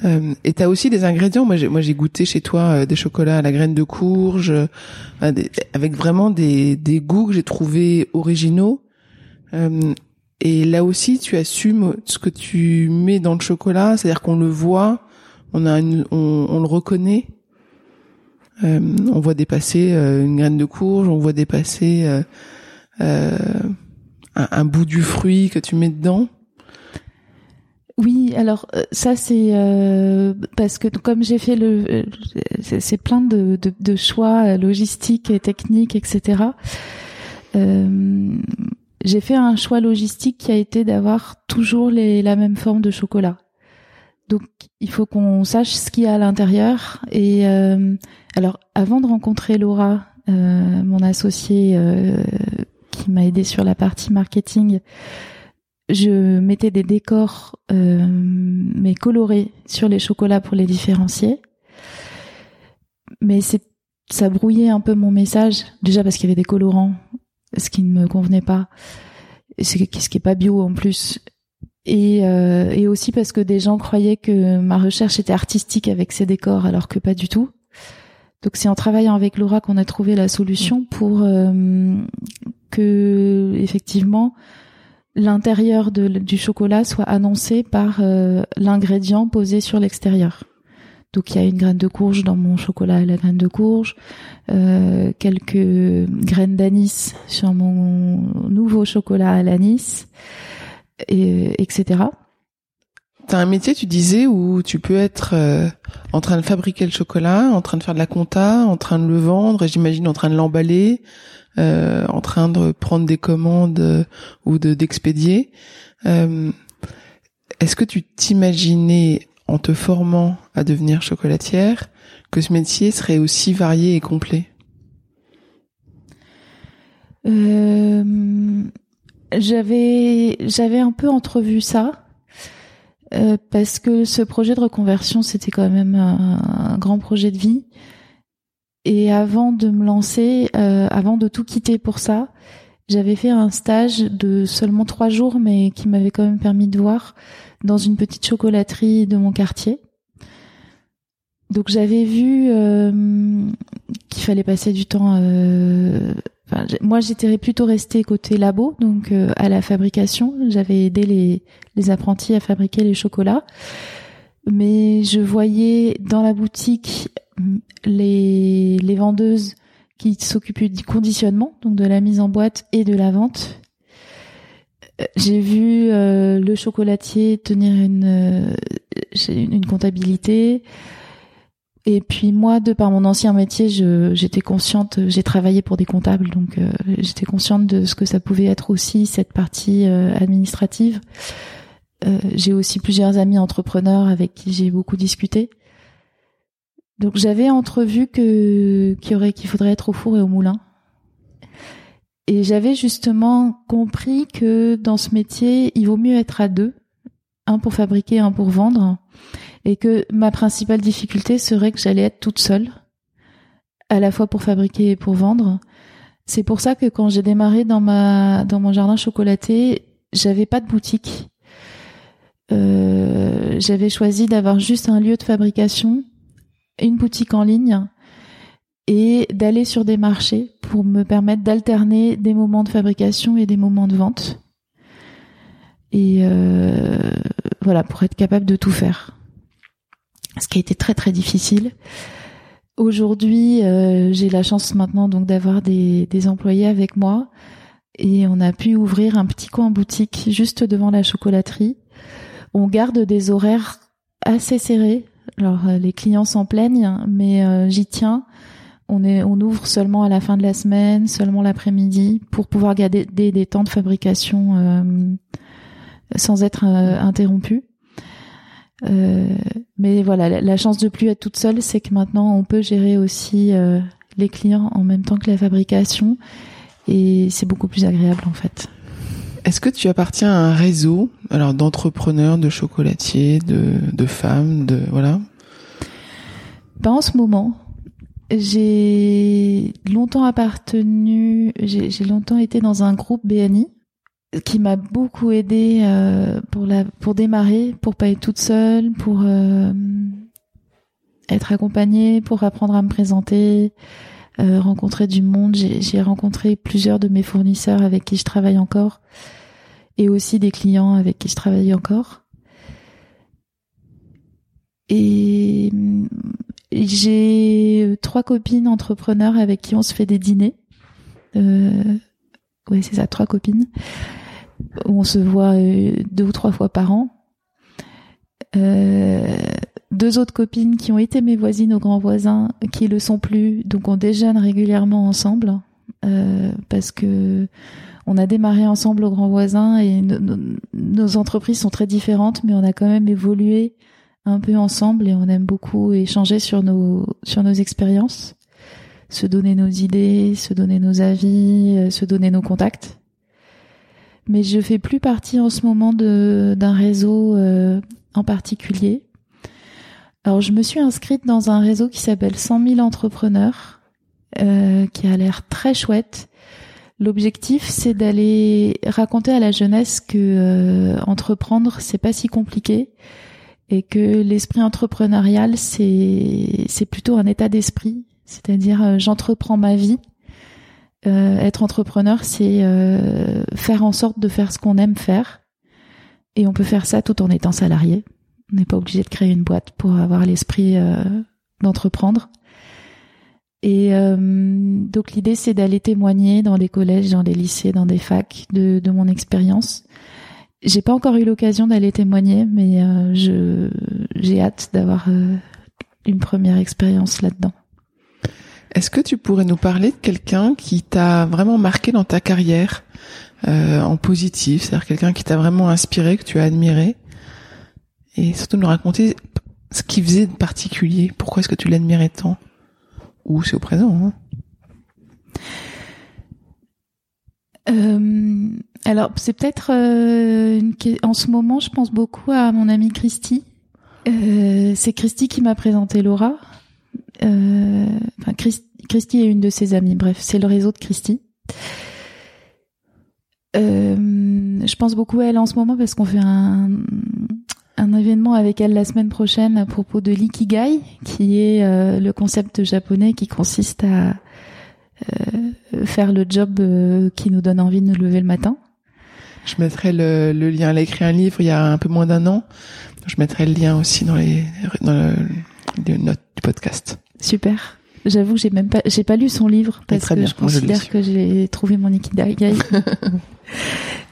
Euh, et t'as aussi des ingrédients. Moi, j'ai, moi, j'ai goûté chez toi euh, des chocolats à la graine de courge, euh, des- avec vraiment des, des goûts que j'ai trouvés originaux. Euh, et là aussi, tu assumes ce que tu mets dans le chocolat, c'est-à-dire qu'on le voit, on a, une, on, on le reconnaît. On voit dépasser une graine de courge, on voit dépasser euh, un, bout du fruit que tu mets dedans? Oui, alors euh, ça c'est euh, parce que comme j'ai fait le, euh, c'est plein de, choix euh, logistiques et techniques, etc. J'ai fait un choix logistique qui a été d'avoir toujours la même forme de chocolat. Donc il faut qu'on sache ce qu'il y a à l'intérieur. Et euh, alors avant de rencontrer Laura, mon associée qui m'a aidé sur la partie marketing, je mettais des décors euh, mais colorés sur les chocolats pour les différencier. Mais c'est ça brouillait un peu mon message déjà parce qu'il y avait des colorants, ce qui ne me convenait pas, ce qui ce qui est pas bio en plus. Et, euh, et aussi parce que des gens croyaient que ma recherche était artistique avec ces décors alors que pas du tout. Donc c'est en travaillant avec Laura qu'on a trouvé la solution pour euh, que effectivement l'intérieur du chocolat soit annoncé par euh, l'ingrédient posé sur l'extérieur. Donc il y a une graine de courge dans mon chocolat à la graine de courge, euh, quelques graines d'anis sur mon nouveau chocolat à l'anis, et, etc. T'as un métier, tu disais, où tu peux être euh, en train de fabriquer le chocolat, en train de faire de la compta, en train de le vendre, j'imagine en train de l'emballer, euh, en train de prendre des commandes euh, ou de d'expédier. Euh, Est-ce que tu t'imaginais, en te formant à devenir chocolatière, que ce métier serait aussi varié et complet? Euh, j'avais j'avais un peu entrevu ça. Parce que ce projet de reconversion, c'était quand même un, grand projet de vie. Et avant de me lancer, avant de tout quitter pour ça, j'avais fait un stage de seulement trois jours, mais qui m'avait quand même permis de voir dans une petite chocolaterie de mon quartier. Donc j'avais vu euh, qu'il fallait passer du temps. Moi, j'étais plutôt restée côté labo, donc euh, à la fabrication. J'avais aidé les, apprentis à fabriquer les chocolats, mais je voyais dans la boutique les, les vendeuses qui s'occupait du conditionnement, donc de la mise en boîte et de la vente. Euh, j'ai vu euh, le chocolatier tenir une, une comptabilité. Et puis moi, de par mon ancien métier, j'étais consciente, j'ai travaillé pour des comptables, donc j'étais consciente de ce que ça pouvait être aussi cette partie administrative. j'ai aussi plusieurs amis entrepreneurs avec qui j'ai beaucoup discuté. Donc j'avais entrevu qu'il faudrait être au four et au moulin. Et j'avais justement compris que dans ce métier, il vaut mieux être à deux, un pour fabriquer, un pour vendre, et que ma principale difficulté serait que j'allais être toute seule, à la fois pour fabriquer et pour vendre. C'est pour ça que quand j'ai démarré dans ma dans mon jardin chocolaté, j'avais pas de boutique. Euh, j'avais choisi d'avoir juste un lieu de fabrication une boutique en ligne et d'aller sur des marchés pour me permettre d'alterner des moments de fabrication et des moments de vente. Et euh, voilà, pour être capable de tout faire. Ce qui a été très très difficile. Aujourd'hui, euh, j'ai la chance maintenant donc d'avoir des, des employés avec moi et on a pu ouvrir un petit coin boutique juste devant la chocolaterie. On garde des horaires assez serrés alors euh, les clients s'en plaignent, mais euh, j'y tiens. On, est, on ouvre seulement à la fin de la semaine, seulement l'après-midi, pour pouvoir garder des, temps de fabrication euh, sans être interrompu. Mais voilà, la, chance de plus être toute seule, c'est que maintenant on peut gérer aussi les clients en même temps que la fabrication, et c'est beaucoup plus agréable en fait. Est-ce que tu appartiens à un réseau, alors d'entrepreneurs, de chocolatiers, de, de femmes, de voilà? Ben, En ce moment, j'ai longtemps appartenu, j'ai longtemps été dans un groupe BNI qui m'a beaucoup aidé euh, pour la pour démarrer, pour pas être toute seule, pour euh, être accompagnée, pour apprendre à me présenter, euh, rencontrer du monde. J'ai rencontré plusieurs de mes fournisseurs avec qui je travaille encore et aussi des clients avec qui je travaille encore. Et j'ai trois copines entrepreneurs avec qui on se fait des dîners. Euh, oui, c'est ça, trois copines. On se voit euh, deux ou trois fois par an. Euh, deux autres copines qui ont été mes voisines aux grands voisins, qui le sont plus, donc on déjeune régulièrement ensemble euh, parce que on a démarré ensemble aux grands voisins et nos entreprises sont très différentes, mais on a quand même évolué un peu ensemble et on aime beaucoup échanger sur nos sur nos expériences, se donner nos idées, se donner nos avis, euh, se donner nos contacts. Mais je fais plus partie en ce moment d'un réseau euh, en particulier. Alors je me suis inscrite dans un réseau qui s'appelle 100 000 entrepreneurs, euh, qui a l'air très chouette L'objectif, c'est d'aller raconter à la jeunesse que euh, entreprendre, c'est pas si compliqué et que l'esprit entrepreneurial, c'est c'est plutôt un état d'esprit, c'est-à-dire euh, j'entreprends ma vie. Euh, être entrepreneur, c'est faire en sorte de faire ce qu'on aime faire, et on peut faire ça tout en étant salarié. On n'est pas obligé de créer une boîte pour avoir l'esprit d'entreprendre. Et euh, donc l'idée c'est d'aller témoigner dans des collèges, dans des lycées, dans des facs de, mon expérience. J'ai pas encore eu l'occasion d'aller témoigner, mais euh, j'ai hâte d'avoir euh, une première expérience là-dedans. Est-ce que tu pourrais nous parler de quelqu'un qui t'a vraiment marqué dans ta carrière en positif, c'est-à-dire quelqu'un qui t'a vraiment inspiré, que tu as admiré, et surtout nous raconter ce qu'il faisait de particulier. Pourquoi est-ce que tu l'admirais tant? Ou c'est au présent. Hein? Euh, Alors, c'est peut-être euh, une... en ce moment, je pense beaucoup à mon amie Christy. Euh, c'est Christy qui m'a présenté Laura. Euh, enfin, Christy est une de ses amies. Bref, c'est le réseau de Christy. Euh, je pense beaucoup à elle en ce moment parce qu'on fait un, événement avec elle la semaine prochaine à propos de l'ikigai, qui est euh, le concept japonais qui consiste à faire le job qui nous donne envie de nous lever le matin. Je mettrai le, lien. Elle a écrit un livre il y a un peu moins d'un an. Je mettrai le lien aussi dans les notes du podcast. Super. J'avoue que j'ai même pas, j'ai pas lu son livre parce que je considère que j'ai trouvé mon ikigai. [LAUGHS]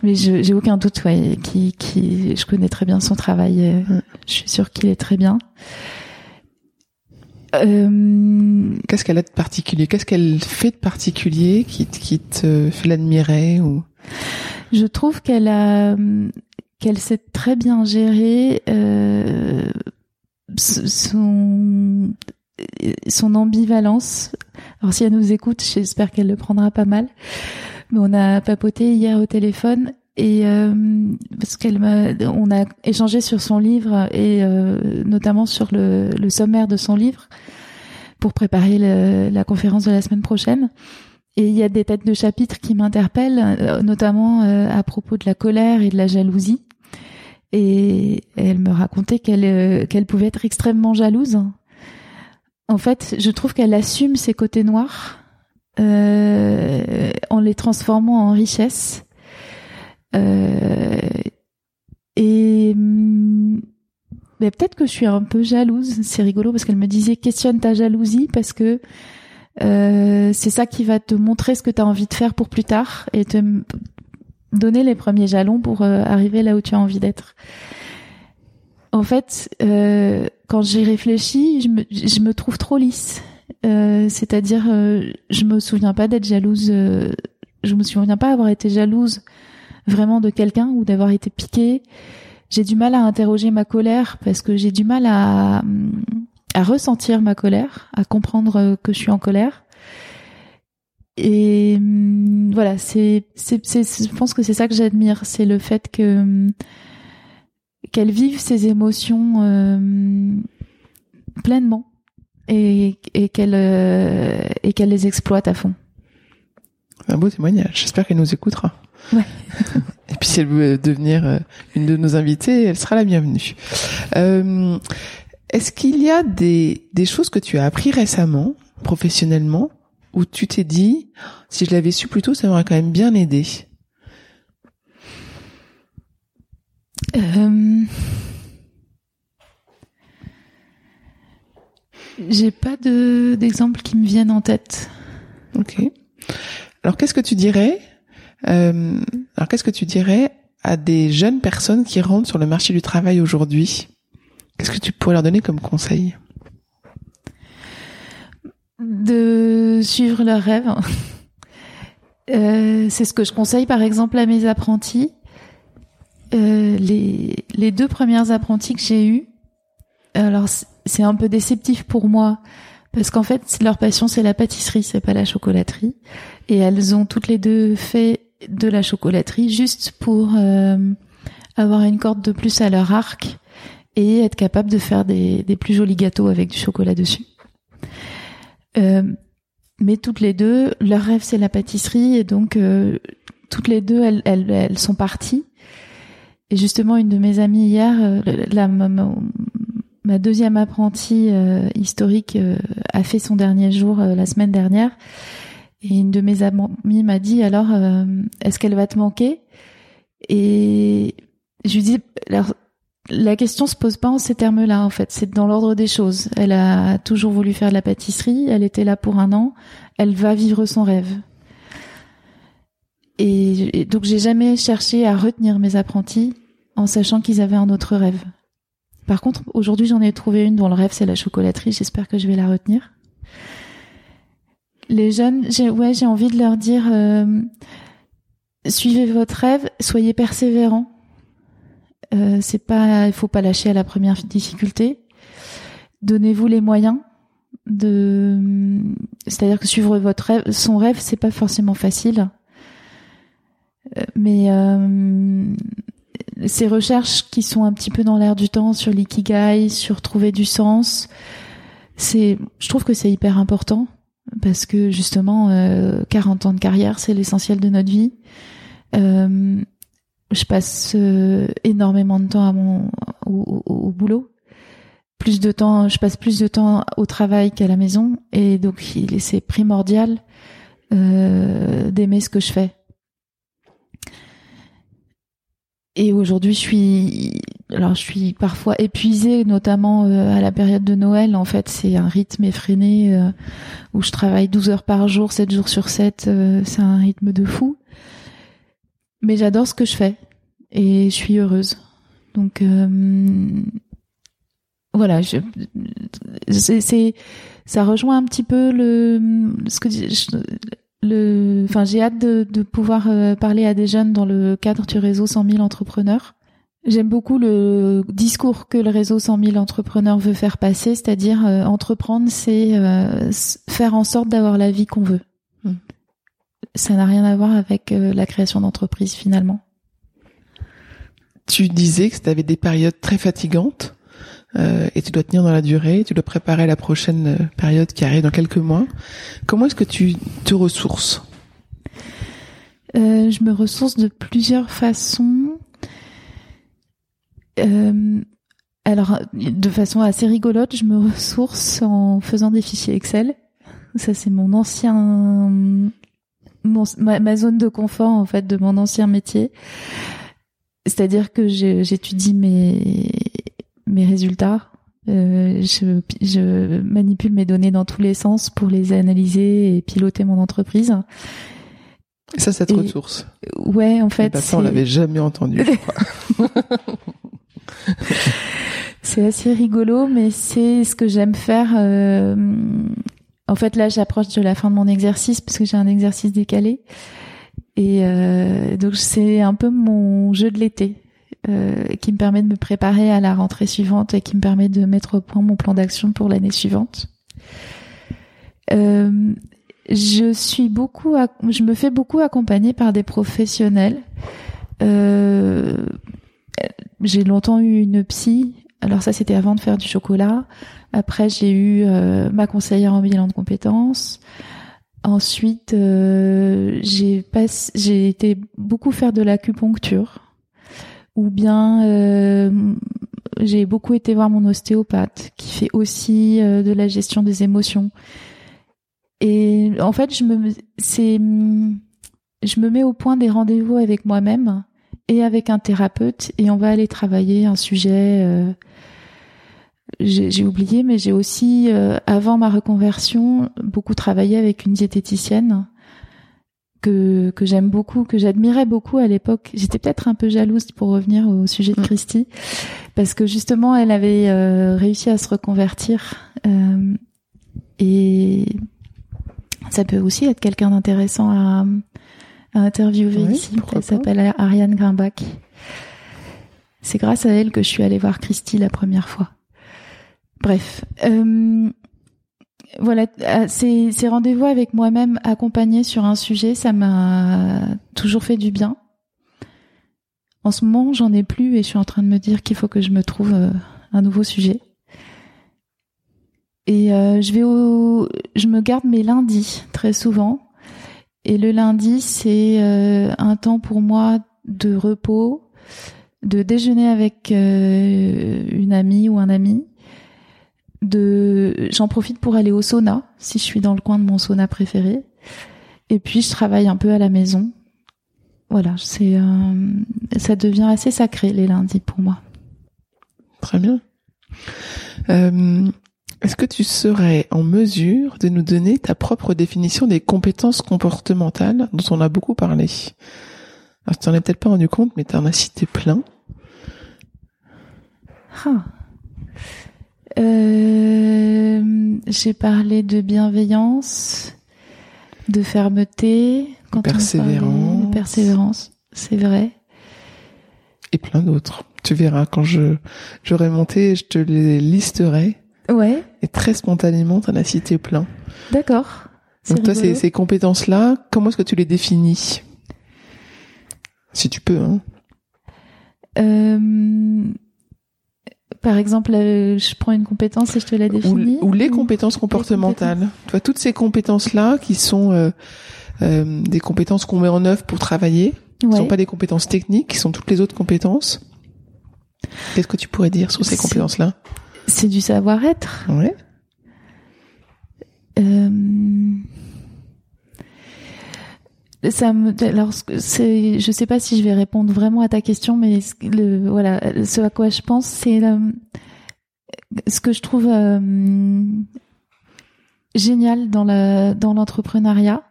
Mais j'ai aucun doute, ouais, qui, qui, je connais très bien son travail. Euh, mm. Je suis sûre qu'il est très bien. Euh... Qu'est-ce qu'elle a de particulier? Qu'est-ce qu'elle fait de particulier qui, qui te fait l'admirer ou? Je trouve qu'elle a, qu'elle sait très bien gérer euh, son son ambivalence. Alors si elle nous écoute, j'espère qu'elle le prendra pas mal. Mais on a papoté hier au téléphone et euh, parce qu'elle m'a, on a échangé sur son livre et euh, notamment sur le, le, sommaire de son livre pour préparer le, la conférence de la semaine prochaine. Et il y a des têtes de chapitre qui m'interpellent, euh, notamment à propos de la colère et de la jalousie. Et elle me racontait qu'elle qu'elle pouvait être extrêmement jalouse en fait, je trouve qu'elle assume ses côtés noirs euh, en les transformant en richesse. Euh, et mm, mais peut-être que je suis un peu jalouse. C'est rigolo parce qu'elle me disait questionne ta jalousie parce que euh, c'est ça qui va te montrer ce que tu as envie de faire pour plus tard et te donner les premiers jalons pour arriver là où tu as envie d'être. En fait, euh, quand j'y réfléchis, je me, je me trouve trop lisse. Euh, C'est-à-dire, euh, je me souviens pas d'être jalouse. Euh, je me souviens pas avoir été jalouse vraiment de quelqu'un ou d'avoir été piquée. J'ai du mal à interroger ma colère parce que j'ai du mal à, à ressentir ma colère, à comprendre que je suis en colère. Et voilà, c'est, c'est, je pense que c'est ça que j'admire, c'est le fait que qu'elle vive ses émotions euh, pleinement et, et qu'elle euh, et qu'elle les exploite à fond. Un beau témoignage. J'espère qu'elle nous écoutera. Ouais. [LAUGHS] et puis si elle veut devenir euh, une de nos invitées, elle sera la bienvenue. Euh, Est-ce qu'il y a des, des choses que tu as appris récemment, professionnellement, où tu t'es dit, si je l'avais su plus tôt, ça m'aurait quand même bien aidé? Euh... J'ai pas de d'exemples qui me viennent en tête. Ok. Alors qu'est-ce que tu dirais euh, Alors qu'est-ce que tu dirais à des jeunes personnes qui rentrent sur le marché du travail aujourd'hui? Qu'est-ce que tu pourrais leur donner comme conseil? De suivre leurs rêves. [LAUGHS] Euh, c'est ce que je conseille par exemple à mes apprentis. Euh, les, les deux premières apprentis que j'ai eues, alors c'est un peu déceptif pour moi parce qu'en fait leur passion c'est la pâtisserie, c'est pas la chocolaterie, et elles ont toutes les deux fait de la chocolaterie juste pour euh, avoir une corde de plus à leur arc et être capable de faire des, des plus jolis gâteaux avec du chocolat dessus. Euh, mais toutes les deux, leur rêve c'est la pâtisserie et donc euh, toutes les deux elles, elles, elles sont parties et justement, une de mes amies hier, euh, ma, deuxième apprentie euh, historique euh, a fait son dernier jour la semaine dernière. Et une de mes amies m'a dit alors, est-ce qu'elle va te manquer? Et je lui dis, alors, la question se pose pas en ces termes-là en fait, c'est dans l'ordre des choses. Elle a toujours voulu faire de la pâtisserie, elle était là pour un an, elle va vivre son rêve. Et, donc j'ai jamais cherché à retenir mes apprentis en sachant qu'ils avaient un autre rêve. Par contre, aujourd'hui j'en ai trouvé une dont le rêve c'est la chocolaterie. J'espère que je vais la retenir. Les jeunes, j'ai ouais, j'ai envie de leur dire euh, suivez votre rêve, soyez persévérants. Euh, c'est pas, il faut pas lâcher à la première difficulté. Donnez-vous les moyens de, c'est-à-dire que suivre votre rêve, son rêve, c'est pas forcément facile. Mais euh, ces recherches qui sont un petit peu dans l'air du temps sur l'ikigai, sur trouver du sens, c'est, je trouve que c'est hyper important parce que justement, euh, 40 ans de carrière, c'est l'essentiel de notre vie. Euh, je passe euh, énormément de temps à mon au, au, boulot. Plus de temps, je passe plus de temps au travail qu'à la maison, et donc c'est primordial euh, d'aimer ce que je fais. Et aujourd'hui, je suis, alors je suis parfois épuisée, notamment euh, à la période de Noël. En fait, c'est un rythme effréné euh, où je travaille 12 heures par jour, 7 jours sur 7. Euh, c'est un rythme de fou. Mais j'adore ce que je fais et je suis heureuse. Donc voilà, je, c'est, ça rejoint un petit peu le ce que je, le, enfin, j'ai hâte de, de pouvoir euh, parler à des jeunes dans le cadre du réseau 100 000 entrepreneurs. J'aime beaucoup le discours que le réseau 100 000 entrepreneurs veut faire passer, c'est-à-dire euh, entreprendre, c'est euh, faire en sorte d'avoir la vie qu'on veut. Hmm. Ça n'a rien à voir avec la création d'entreprise finalement. Tu disais que tu avais des périodes très fatigantes. Euh, et tu dois tenir dans la durée, tu dois préparer la prochaine euh, période qui arrive dans quelques mois. Comment est-ce que tu te ressources? Euh, Je me ressource de plusieurs façons. alors, de façon assez rigolote, je me ressource en faisant des fichiers Excel. Ça, c'est mon ancien, ma, zone de confort en fait de mon ancien métier. C'est-à-dire que j'étudie mes mes résultats. Euh, je, je, manipule mes données dans tous les sens pour les analyser et piloter mon entreprise. ça, cette ressource. Ouais, en fait. ça, on l'avait jamais entendu. [LAUGHS] c'est assez rigolo, mais c'est ce que j'aime faire. Euh... En fait, là, j'approche de la fin de mon exercice parce que j'ai un exercice décalé. Et euh, donc, c'est un peu mon jeu de l'été. Euh, qui me permet de me préparer à la rentrée suivante et qui me permet de mettre au point mon plan d'action pour l'année suivante. Euh, je suis beaucoup, je me fais beaucoup accompagner par des professionnels. Euh, j'ai longtemps eu une psy. Alors ça, c'était avant de faire du chocolat. Après, j'ai eu euh, ma conseillère en bilan de compétences. Ensuite, euh, j'ai j'ai été beaucoup faire de l'acupuncture ou bien euh, j'ai beaucoup été voir mon ostéopathe qui fait aussi euh, de la gestion des émotions. Et en fait, je me c'est je me mets au point des rendez-vous avec moi-même et avec un thérapeute et on va aller travailler un sujet euh, j'ai oublié mais j'ai aussi avant ma reconversion beaucoup travaillé avec une diététicienne que, que j'aime beaucoup, que j'admirais beaucoup à l'époque. J'étais peut-être un peu jalouse pour revenir au sujet de mm. Christy, parce que justement, elle avait euh, réussi à se reconvertir. Euh, et ça peut aussi être quelqu'un d'intéressant à, à, interviewer ici. Elle s'appelle Ariane Grimbach. C'est grâce à elle que je suis allée voir Christy la première fois. Bref. Euh, voilà, euh, ces, rendez-vous avec moi-même accompagnés sur un sujet, ça m'a toujours fait du bien. En ce moment, j'en ai plus et je suis en train de me dire qu'il faut que je me trouve euh, un nouveau sujet. Et euh, je vais au, je me garde mes lundis très souvent. Et le lundi, c'est un temps pour moi de repos, de déjeuner avec une amie ou un ami, de, j'en profite pour aller au sauna si je suis dans le coin de mon sauna préféré. Et puis je travaille un peu à la maison. Voilà, c'est, euh, ça devient assez sacré les lundis pour moi. Très bien. Euh, est-ce que tu serais en mesure de nous donner ta propre définition des compétences comportementales dont on a beaucoup parlé? Alors, tu n'en es peut-être pas rendu compte, mais tu en as cité plein. Ah. Euh, j'ai parlé de bienveillance, de fermeté, quand persévérance. persévérance, c'est vrai. Et plein d'autres. Tu verras quand je j'aurai monté, je te les listerai. Ouais. Et très spontanément, t'en as cité plein. D'accord. Donc toi, ces, ces compétences-là, comment est-ce que tu les définis? Si tu peux. Hein. Euh, par exemple, euh, je prends une compétence et je te la définis. Ou, les compétences comportementales. Tu vois, toutes ces compétences-là qui sont euh, euh, des compétences qu'on met en œuvre pour travailler, ne sont pas des compétences techniques, qui sont toutes les autres compétences. Qu'est-ce que tu pourrais dire sur ces compétences-là? C'est du savoir-être. Ouais. Euh alors je sais pas si je vais répondre vraiment à ta question mais voilà ce à quoi je pense c'est euh, ce que je trouve euh, génial dans l'entrepreneuriat.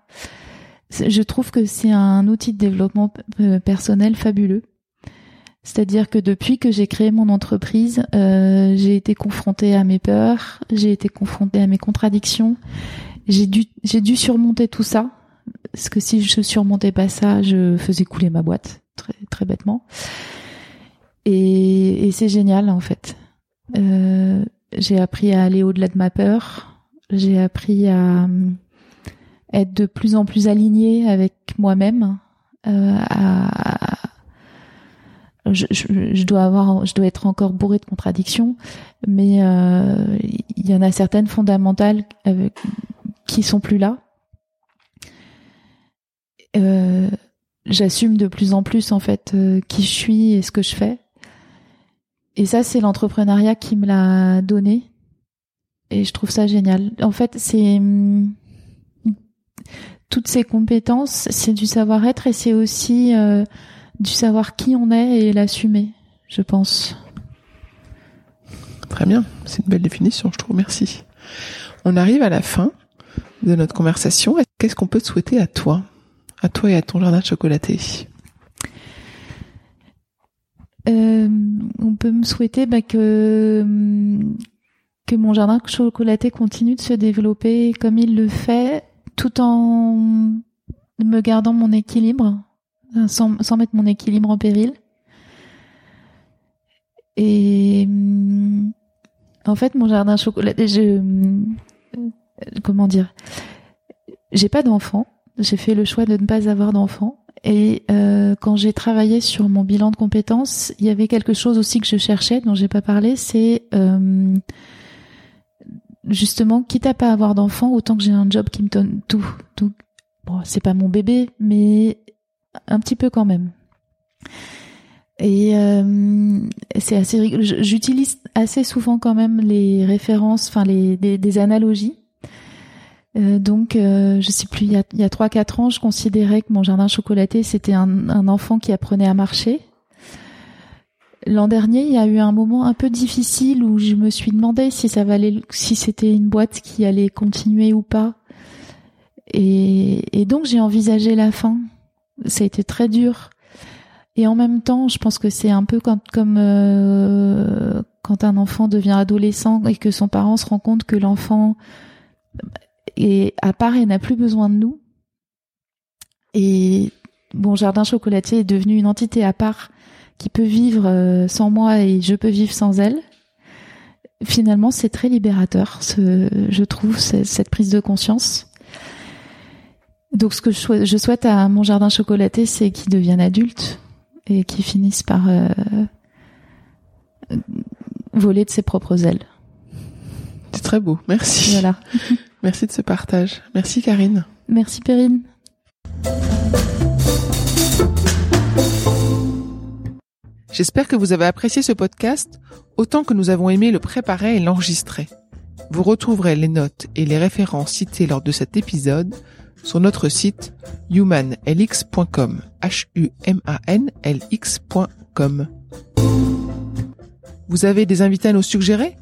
Je trouve que c'est un outil de développement euh, personnel fabuleux. C'est-à-dire que depuis que j'ai créé mon entreprise, j'ai été confrontée à mes peurs, j'ai été confrontée à mes contradictions, j'ai dû surmonter tout ça parce que si je surmontais pas ça, je faisais couler ma boîte, très, très bêtement. Et, et c'est génial, en fait. Euh, j'ai appris à aller au-delà de ma peur. J'ai appris à euh, être de plus en plus alignée avec moi-même. Euh, je, je, je, dois avoir, je dois être encore bourrée de contradictions, mais euh, il y en a certaines fondamentales avec, qui sont plus là euh, j'assume de plus en plus en fait euh, qui je suis et ce que je fais. Et ça, c'est l'entrepreneuriat qui me l'a donné. Et je trouve ça génial. En fait, c'est hum, toutes ces compétences, c'est du savoir-être et c'est aussi euh, du savoir qui on est et l'assumer, je pense. Très bien, c'est une belle définition, je trouve. Merci. On arrive à la fin de notre conversation. Qu'est-ce qu'on peut te souhaiter à toi? À toi et à ton jardin chocolaté euh, On peut me souhaiter bah, que que mon jardin chocolaté continue de se développer comme il le fait, tout en me gardant mon équilibre, sans, sans mettre mon équilibre en péril. Et en fait, mon jardin chocolaté, comment dire, j'ai pas d'enfant j'ai fait le choix de ne pas avoir d'enfant. Et euh, quand j'ai travaillé sur mon bilan de compétences, il y avait quelque chose aussi que je cherchais, dont j'ai pas parlé, c'est euh, justement, quitte à pas avoir d'enfant, autant que j'ai un job qui me donne tout, tout. Bon, c'est pas mon bébé, mais un petit peu quand même. Et euh, c'est assez J'utilise assez souvent quand même les références, enfin les des analogies euh, donc, euh, je sais plus, il y a, il y a 3-4 ans, je considérais que mon jardin chocolaté, c'était un, un, enfant qui apprenait à marcher. L'an dernier, il y a eu un moment un peu difficile où je me suis demandé si ça valait, si c'était une boîte qui allait continuer ou pas. Et, et donc, j'ai envisagé la fin. Ça a été très dur. Et en même temps, je pense que c'est un peu quand, comme euh, quand un enfant devient adolescent et que son parent se rend compte que l'enfant et à part, elle n'a plus besoin de nous. Et bon, Jardin Chocolatier est devenu une entité à part qui peut vivre euh, sans moi et je peux vivre sans elle. Finalement, c'est très libérateur, ce, je trouve, cette prise de conscience. Donc, ce que je souhaite, je souhaite à mon jardin chocolaté, c'est qu'il devienne adulte et qu'il finisse par euh, voler de ses propres ailes. C'est très beau, merci. Voilà. [LAUGHS] Merci de ce partage. Merci Karine. Merci Perrine. J'espère que vous avez apprécié ce podcast autant que nous avons aimé le préparer et l'enregistrer. Vous retrouverez les notes et les références citées lors de cet épisode sur notre site humanlx.com. H-U-M-A-N-L-X.com. Vous avez des invités à nous suggérer?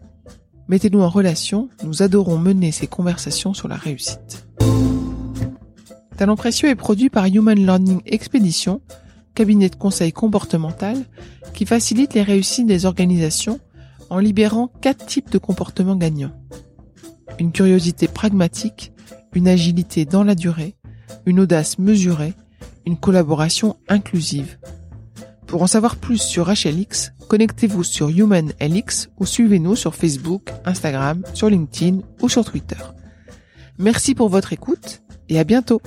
Mettez-nous en relation, nous adorons mener ces conversations sur la réussite. Talent précieux est produit par Human Learning Expedition, cabinet de conseil comportemental qui facilite les réussites des organisations en libérant quatre types de comportements gagnants. Une curiosité pragmatique, une agilité dans la durée, une audace mesurée, une collaboration inclusive. Pour en savoir plus sur HLX, connectez-vous sur HumanLX ou suivez-nous sur Facebook, Instagram, sur LinkedIn ou sur Twitter. Merci pour votre écoute et à bientôt